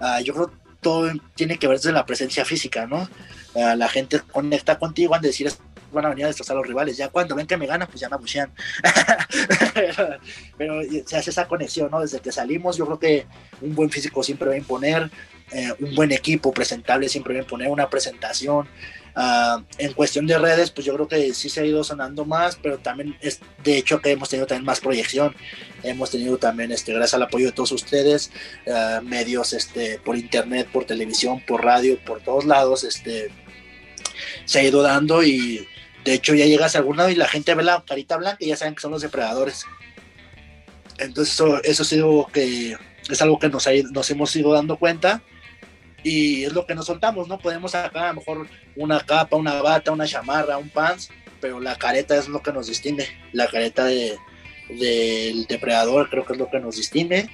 uh, yo creo todo tiene que ver desde la presencia física, ¿no? Uh, la gente conecta contigo al decir van a venir a destrozar a los rivales. Ya cuando ven que me ganan, pues ya me abuchean. (laughs) pero, se hace esa conexión, ¿no? Desde que salimos, yo creo que un buen físico siempre va a imponer, eh, un buen equipo presentable siempre va a imponer una presentación. Uh, en cuestión de redes, pues yo creo que sí se ha ido sonando más, pero también es de hecho que hemos tenido también más proyección. Hemos tenido también, este, gracias al apoyo de todos ustedes, uh, medios este, por internet, por televisión, por radio, por todos lados, este, se ha ido dando y de hecho ya llegas a algún lado y la gente ve la carita blanca y ya saben que son los depredadores. Entonces eso, eso ha sido que es algo que nos, ha, nos hemos ido dando cuenta y es lo que nos soltamos, ¿no? Podemos sacar a lo mejor una capa, una bata, una chamarra, un pants, pero la careta es lo que nos distingue, la careta de, del depredador creo que es lo que nos distingue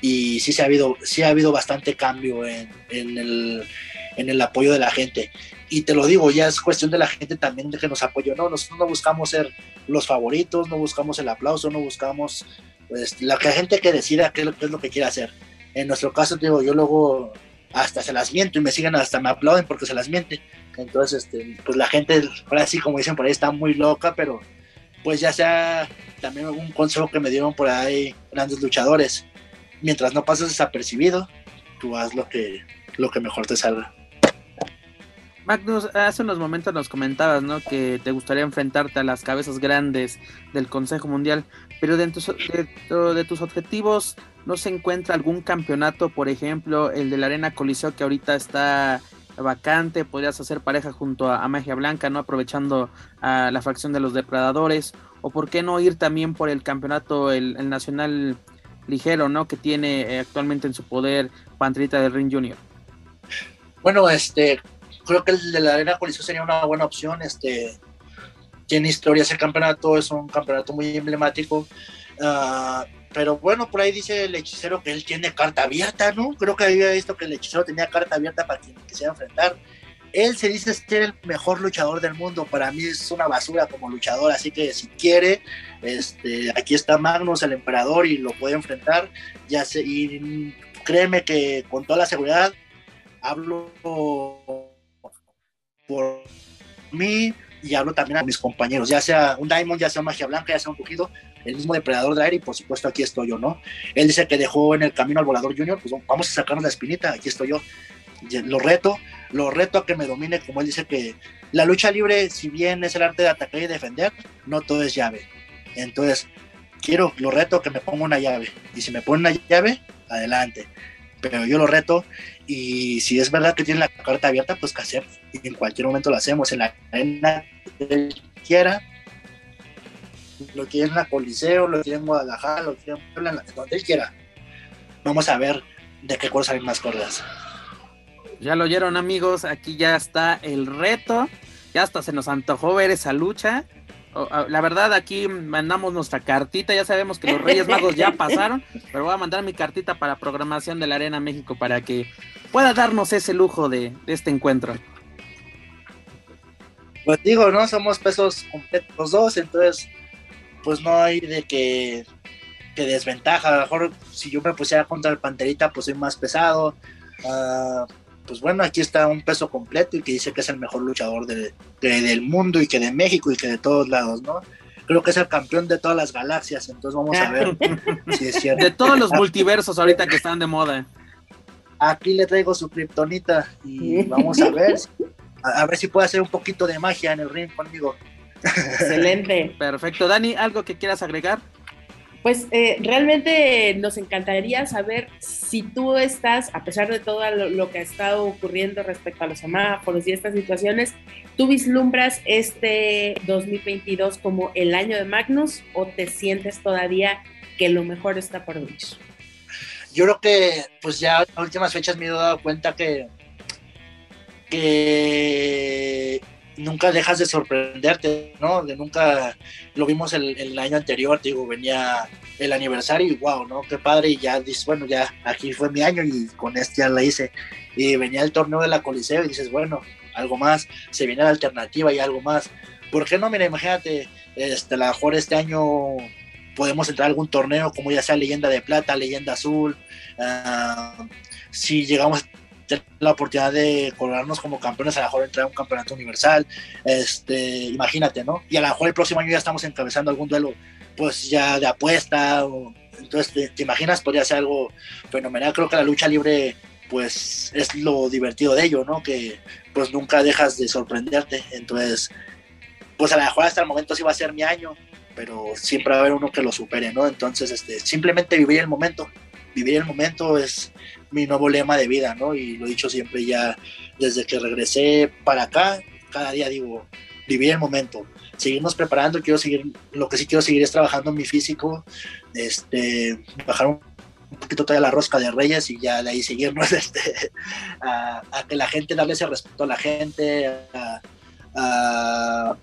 y sí, se ha, habido, sí ha habido bastante cambio en, en, el, en el apoyo de la gente. Y te lo digo, ya es cuestión de la gente también de que nos apoye. No, nosotros no buscamos ser los favoritos, no buscamos el aplauso, no buscamos pues, la gente que decida qué, qué es lo que quiere hacer. En nuestro caso, te digo, yo luego hasta se las miento y me siguen hasta me aplauden porque se las miente. Entonces, este, pues la gente, ahora sí, como dicen por ahí, está muy loca, pero pues ya sea también un consejo que me dieron por ahí grandes luchadores. Mientras no pases desapercibido, tú haz lo que, lo que mejor te salga. Magnus, hace unos momentos nos comentabas, ¿no? Que te gustaría enfrentarte a las cabezas grandes del Consejo Mundial, pero dentro, dentro de tus objetivos no se encuentra algún campeonato, por ejemplo, el de la Arena Coliseo que ahorita está vacante, podrías hacer pareja junto a, Magia Blanca, ¿no? Aprovechando a la facción de los depredadores, o por qué no ir también por el campeonato, el, nacional ligero, ¿no? Que tiene eh, actualmente en su poder Pantrita del Ring Junior. Bueno, este, creo que el de la Arena Coliseo sería una buena opción, este, tiene historia ese campeonato, es un campeonato muy emblemático. Uh, pero bueno, por ahí dice el hechicero que él tiene carta abierta, ¿no? Creo que había visto que el hechicero tenía carta abierta para quien quisiera enfrentar. Él se dice ser el mejor luchador del mundo. Para mí es una basura como luchador, así que si quiere, este, aquí está Magnus, el emperador, y lo puede enfrentar. Ya sé, y créeme que con toda la seguridad hablo por mí y hablo también a mis compañeros, ya sea un Diamond, ya sea Magia Blanca, ya sea un Rugido, el mismo depredador de aire y por supuesto aquí estoy yo, ¿no? Él dice que dejó en el camino al volador junior, pues vamos a sacarnos la espinita, aquí estoy yo. Lo reto, lo reto a que me domine, como él dice que la lucha libre, si bien es el arte de atacar y defender, no todo es llave. Entonces, quiero, lo reto que me ponga una llave. Y si me pone una llave, adelante. Pero yo lo reto y si es verdad que tiene la carta abierta, pues que hacer. Y en cualquier momento lo hacemos en la arena que quiera. Lo quiere en la Coliseo, lo quiere en Guadalajara, lo quiere en Puebla, donde él quiera. Vamos a ver de qué color salen más cuerdas. Ya lo oyeron amigos, aquí ya está el reto. Ya hasta se nos antojó ver esa lucha. Ah, la verdad, aquí mandamos nuestra cartita. Ya sabemos que los Reyes Magos ya pasaron, pero voy a mandar mi cartita para programación de la Arena México para que pueda darnos ese lujo de, este encuentro. Pues digo, ¿no? Somos pesos completos los dos, entonces, pues no hay de que, que desventaja. A lo mejor si yo me pusiera contra el Panterita, pues soy más pesado. Uh, pues bueno, aquí está un peso completo y que dice que es el mejor luchador del mundo y que de México y que de todos lados, ¿no? Creo que es el campeón de todas las galaxias, entonces vamos a ver (laughs) si es cierto. De todos los multiversos ahorita que están de moda. Aquí le traigo su kriptonita y vamos a ver, a, ver si puede hacer un poquito de magia en el ring conmigo. Excelente. Perfecto. Dani, ¿algo que quieras agregar? Pues eh, realmente nos encantaría saber si tú estás, a pesar de todo lo, que ha estado ocurriendo respecto a los semáforos y estas situaciones, ¿tú vislumbras este 2022 como el año de Magnus o te sientes todavía que lo mejor está por venir? Yo creo que pues ya en las últimas fechas me he dado cuenta que, que nunca dejas de sorprenderte, ¿no? De nunca, lo vimos el, año anterior, digo, venía el aniversario y wow, ¿no? Qué padre, y ya dices, bueno, ya aquí fue mi año y con este ya la hice. Y venía el torneo de la Coliseo y dices, bueno, algo más, se viene la alternativa y algo más. ¿Por qué no? Mira, imagínate, este, a lo mejor este año podemos entrar a algún torneo como ya sea leyenda de plata, leyenda azul, uh, si llegamos la oportunidad de colorarnos como campeones, a lo mejor entrar a un campeonato universal, este, imagínate, ¿no? Y a lo mejor el próximo año ya estamos encabezando algún duelo, pues ya de apuesta, entonces te, imaginas, podría ser algo fenomenal, creo que la lucha libre, pues es lo divertido de ello, ¿no? Que pues nunca dejas de sorprenderte, entonces, pues a lo mejor hasta el momento sí va a ser mi año, pero siempre va a haber uno que lo supere, ¿no? Entonces, este, simplemente vivir el momento, vivir el momento es mi nuevo lema de vida, ¿no? Y lo he dicho siempre ya desde que regresé para acá, cada día digo, vivir el momento, seguirnos preparando, quiero seguir, lo que sí quiero seguir es trabajando mi físico, este, bajar un poquito todavía la rosca de Reyes y ya de ahí seguirnos (laughs) este, a, que la gente, darle ese respeto a la gente, a,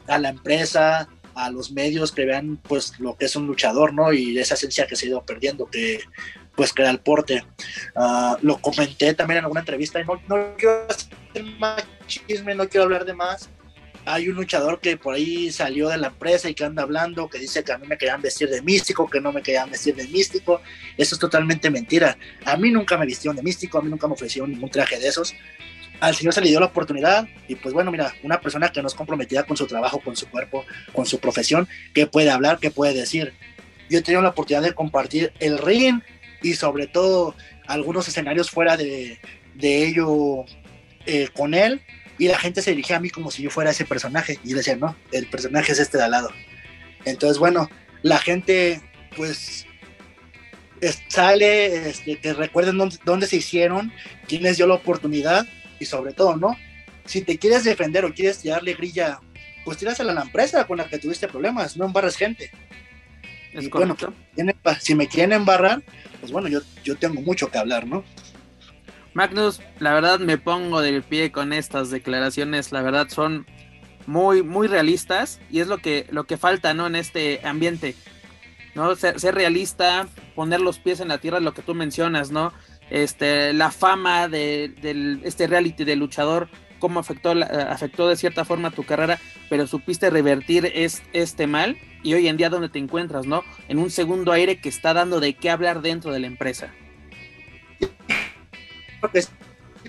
a, la empresa, a los medios que vean pues lo que es un luchador, ¿no? Y esa esencia que se ha ido perdiendo, que pues que era el porte. Ah, lo comenté también en alguna entrevista y no, no quiero hacer más chisme, no quiero hablar de más. Hay un luchador que por ahí salió de la empresa y que anda hablando, que dice que a mí me querían vestir de místico, que no me querían vestir de místico. Eso es totalmente mentira. A mí nunca me vistieron de místico, a mí nunca me ofrecieron ningún traje de esos. Al señor se le dio la oportunidad y pues bueno, mira, una persona que no es comprometida con su trabajo, con su cuerpo, con su profesión, ¿qué puede hablar? ¿Qué puede decir? Yo he tenido la oportunidad de compartir el ring y sobre todo algunos escenarios fuera de, de ello eh, con él y la gente se dirigía a mí como si yo fuera ese personaje y decía, no, el personaje es este de al lado. Entonces, bueno, la gente pues sale, este, que recuerden dónde, se hicieron, quién les dio la oportunidad y sobre todo, ¿no? Si te quieres defender o quieres darle grilla, pues tírasela a la empresa con la que tuviste problemas, no embarres gente. Y bueno, si me quieren embarrar, pues bueno, yo, yo tengo mucho que hablar, ¿no? Magnus, la verdad me pongo del pie con estas declaraciones, la verdad son muy, muy realistas y es lo que, lo que falta, ¿no? En este ambiente, ¿no? Ser, realista, poner los pies en la tierra, lo que tú mencionas, ¿no? Este, la fama de, este reality de luchador, cómo afectó, afectó de cierta forma tu carrera, pero supiste revertir este mal y hoy en día donde te encuentras, ¿no? En un segundo aire que está dando de qué hablar dentro de la empresa.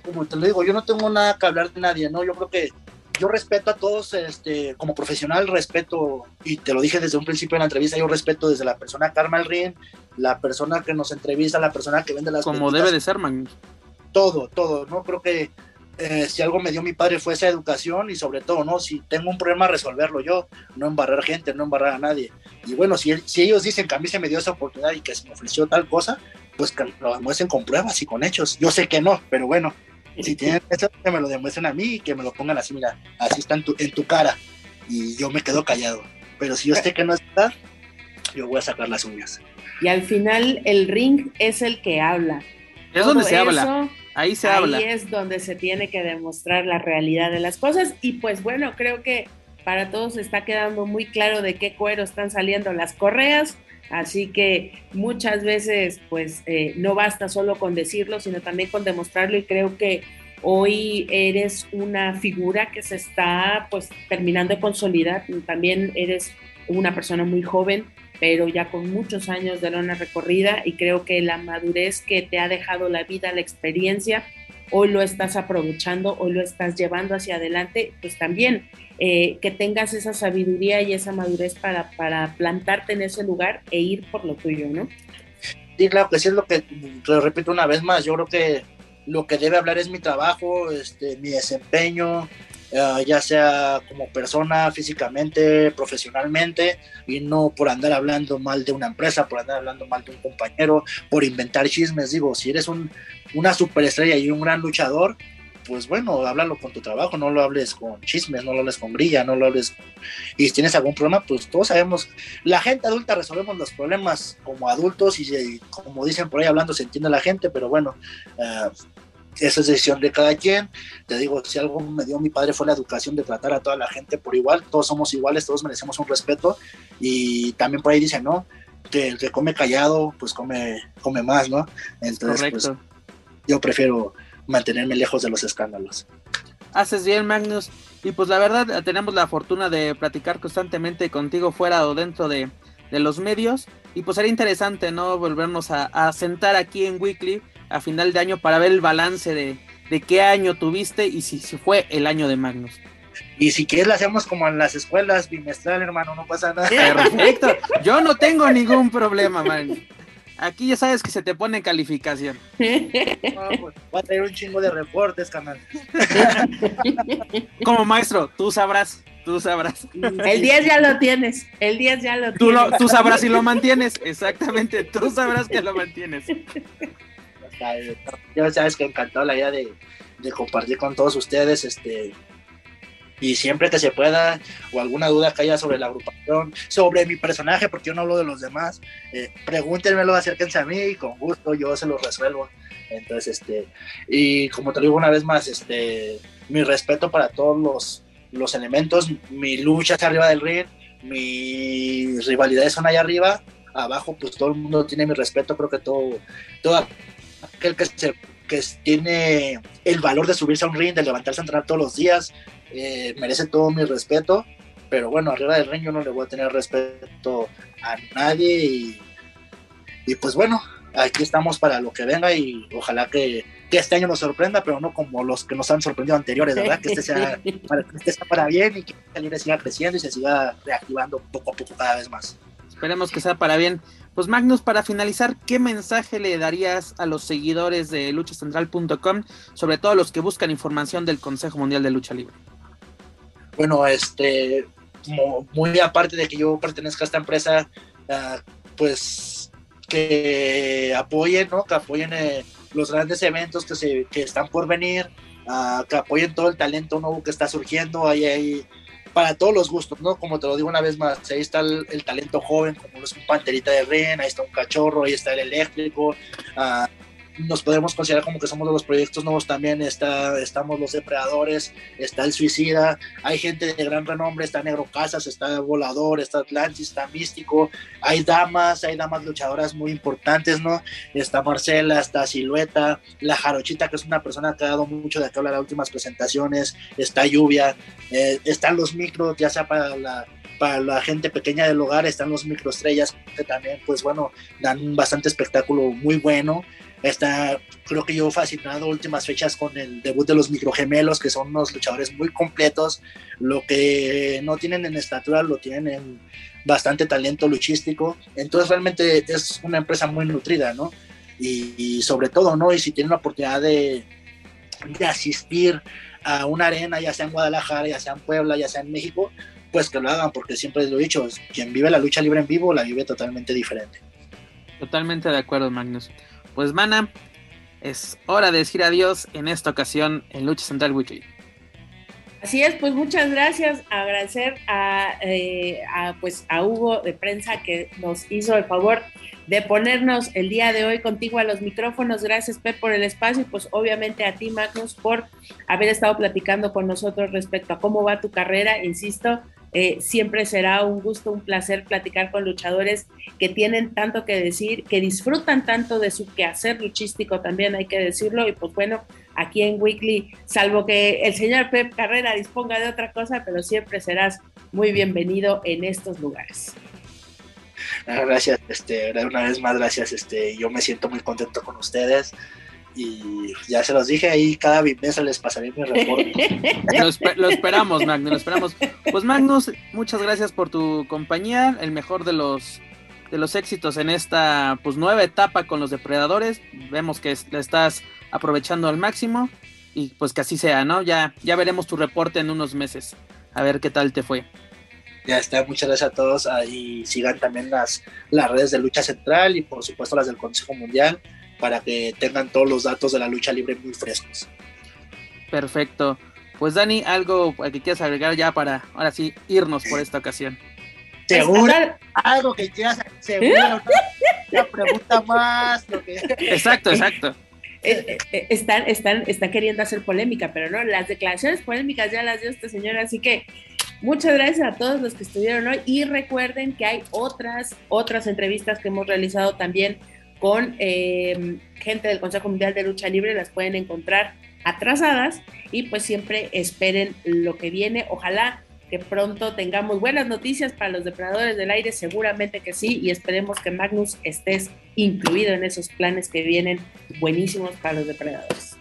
Como te lo digo, yo no tengo nada que hablar de nadie, ¿no? Yo creo que yo respeto a todos, este, como profesional respeto, y te lo dije desde un principio en la entrevista, yo respeto desde la persona que arma el ring, la persona que nos entrevista, la persona que vende las Como debe de ser, man. Todo, todo, ¿no? Creo que eh, si algo me dio mi padre fue esa educación y sobre todo, ¿no? Si tengo un problema, resolverlo yo, no embarrar gente, no embarrar a nadie. Y bueno, si, si ellos dicen que a mí se me dio esa oportunidad y que se me ofreció tal cosa, pues que lo demuestren con pruebas y con hechos. Yo sé que no, pero bueno, si tienen eso, que me lo demuestren a mí y que me lo pongan así, mira, así está en tu, en tu cara. Y yo me quedo callado. Pero si yo sé que no está, yo voy a sacar las uñas. Y al final el ring es el que habla. Es donde se habla. Ahí se habla. Ahí es donde se tiene que demostrar la realidad de las cosas. Y pues bueno, creo que para todos está quedando muy claro de qué cuero están saliendo las correas. Así que muchas veces pues eh, no basta solo con decirlo, sino también con demostrarlo y creo que hoy eres una figura que se está pues terminando de consolidar. También eres una persona muy joven, pero ya con muchos años de lona recorrida y creo que la madurez que te ha dejado la vida, la experiencia, hoy lo estás aprovechando, hoy lo estás llevando hacia adelante, pues también eh, que tengas esa sabiduría y esa madurez para, para plantarte en ese lugar e ir por lo tuyo, ¿no? Sí, claro que sí es lo que, lo repito una vez más, yo creo que lo que debe hablar es mi trabajo, este, mi desempeño, uh, ya sea como persona, físicamente, profesionalmente, y no por andar hablando mal de una empresa, por andar hablando mal de un compañero, por inventar chismes. Digo, si eres un, una superestrella y un gran luchador, pues bueno, háblalo con tu trabajo, no lo hables con chismes, no lo hables con brilla, no lo hables. Y si tienes algún problema, pues todos sabemos, la gente adulta resolvemos los problemas como adultos y, como dicen por ahí hablando se entiende la gente, pero bueno, uh, esa es decisión de cada quien. Te digo, si algo me dio mi padre fue la educación de tratar a toda la gente por igual, todos somos iguales, todos merecemos un respeto y también por ahí dicen, ¿no? Que el que come callado, pues come, come más, ¿no? Entonces, pues, yo prefiero mantenerme lejos de los escándalos. Haces bien, Magnus. Y pues la verdad, tenemos la fortuna de platicar constantemente contigo fuera o dentro de, de los medios. Y pues sería interesante, ¿no? Volvernos a, a sentar aquí en Weekly a final de año para ver el balance de, de qué año tuviste y si, si, fue el año de Magnus. Y si quieres lo hacemos como en las escuelas, bimestral, hermano, no pasa nada. (laughs) Perfecto, yo no tengo ningún problema, man. Aquí ya sabes que se te pone calificación. No, pues, voy a traer un chingo de reportes, canal. (laughs) Como maestro, tú sabrás, tú sabrás. El 10 ya lo tienes, el 10 ya lo tú tienes. Lo, tú sabrás si lo mantienes, exactamente, tú sabrás que lo mantienes. Ya sabes que encantado la idea de, compartir con todos ustedes, este, y siempre que se pueda, o alguna duda que haya sobre la agrupación, sobre mi personaje, porque yo no hablo de los demás, eh, pregúntenmelo, acérquense a mí y con gusto yo se lo resuelvo. Entonces, este, y como te digo una vez más, este, mi respeto para todos los, los elementos, mi lucha arriba del ring, mis rivalidades son allá arriba, abajo pues todo el mundo tiene mi respeto, creo que todo, todo aquel que, se, que tiene el valor de subirse a un ring, de levantarse a entrenar todos los días, eh, merece todo mi respeto, pero bueno, arriba del ring yo no le voy a tener respeto a nadie y, y pues bueno, aquí estamos para lo que venga y ojalá que, que, este año nos sorprenda, pero no como los que nos han sorprendido anteriores, ¿verdad? Que este sea (laughs) para, que este sea para bien y que el libre siga creciendo y se siga reactivando poco a poco cada vez más. Esperemos que sea para bien. Pues Magnus, para finalizar, ¿qué mensaje le darías a los seguidores de luchacentral.com, sobre todo los que buscan información del Consejo Mundial de Lucha Libre? Bueno, este, muy aparte de que yo pertenezca a esta empresa, uh, pues que apoyen, ¿no? Que apoyen eh, los grandes eventos que, se, que están por venir, uh, que apoyen todo el talento nuevo que está surgiendo. Ahí hay para todos los gustos, ¿no? Como te lo digo una vez más, ahí está el, el talento joven, como es un panterita de ren, ahí está un cachorro, ahí está el eléctrico. Uh, nos podemos considerar como que somos de los proyectos nuevos también, está, estamos los depredadores, está el suicida, hay gente de gran renombre, está Negro Casas, está Volador, está Atlantis, está Místico, hay damas, hay damas luchadoras muy importantes, ¿no? Está Marcela, está Silueta, la Jarochita, que es una persona que ha dado mucho de acá hablar en las últimas presentaciones, está Lluvia, eh, están los micros, ya sea para la para la gente pequeña del hogar están los microestrellas que también pues bueno dan bastante espectáculo muy bueno Está, creo que yo fascinado últimas fechas con el debut de los microgemelos, que son unos luchadores muy completos. Lo que no tienen en estatura lo tienen en bastante talento luchístico. Entonces realmente es una empresa muy nutrida, ¿no? Y, sobre todo, ¿no? Y si tienen la oportunidad de, de asistir a una arena, ya sea en Guadalajara, ya sea en Puebla, ya sea en México, pues que lo hagan, porque siempre lo he dicho, quien vive la lucha libre en vivo la vive totalmente diferente. Totalmente de acuerdo, Magnus. Pues, mana, es hora de decir adiós en esta ocasión en Lucha Central Weekly. Así es, pues muchas gracias. Agradecer a, eh, a, pues, a Hugo de prensa que nos hizo el favor de ponernos el día de hoy contigo a los micrófonos. Gracias, Pep, por el espacio y pues obviamente a ti, Magnus, por haber estado platicando con nosotros respecto a cómo va tu carrera. Insisto, eh, siempre será un gusto, un placer platicar con luchadores que tienen tanto que decir, que disfrutan tanto de su quehacer luchístico también, hay que decirlo. Y pues bueno, aquí en Weekly, salvo que el señor Pep Carrera disponga de otra cosa, pero siempre serás muy bienvenido en estos lugares. Ah, gracias, este, una vez más, gracias. Este, yo me siento muy contento con ustedes y ya se los dije ahí cada mes les pasaré mi reporte. (laughs) lo, esperamos, Magnus, lo esperamos. Pues Magnus, muchas gracias por tu compañía, el mejor de los de los éxitos en esta pues nueva etapa con los depredadores. Vemos que le estás aprovechando al máximo y pues que así sea, ¿no? Ya ya veremos tu reporte en unos meses. A ver qué tal te fue. Ya está, muchas gracias a todos. Ahí sigan también las, las redes de Lucha Central y por supuesto las del Consejo Mundial para que tengan todos los datos de la lucha libre muy frescos. Perfecto. Pues Dani, algo que quieras agregar ya para ahora sí irnos por esta ocasión. Seguro, algo que quieras, seguro, una pregunta más. Exacto, exacto. Eh, eh, eh, están, están, están queriendo hacer polémica, pero no, las declaraciones polémicas ya las dio este señor, así que muchas gracias a todos los que estuvieron hoy y recuerden que hay otras, otras entrevistas que hemos realizado también con eh, gente del Consejo Mundial de Lucha Libre, las pueden encontrar atrasadas y pues siempre esperen lo que viene. Ojalá que pronto tengamos buenas noticias para los depredadores del aire, seguramente que sí, y esperemos que Magnus estés incluido en esos planes que vienen buenísimos para los depredadores.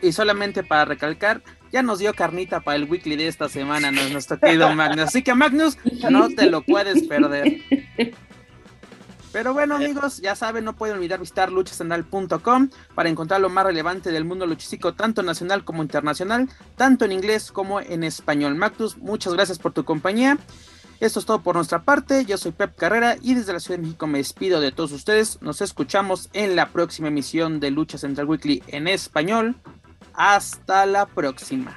Y, solamente para recalcar, ya nos dio carnita para el weekly de esta semana, nuestro querido Magnus. Así que Magnus, no te lo puedes perder. (laughs) Pero bueno, amigos, ya saben, no pueden olvidar visitar luchacentral.com para encontrar lo más relevante del mundo luchístico, tanto nacional como internacional, tanto en inglés como en español. Mactus, muchas gracias por tu compañía. Esto es todo por nuestra parte. Yo soy Pep Carrera y desde la Ciudad de México me despido de todos ustedes. Nos escuchamos en la próxima emisión de Lucha Central Weekly en español. Hasta la próxima.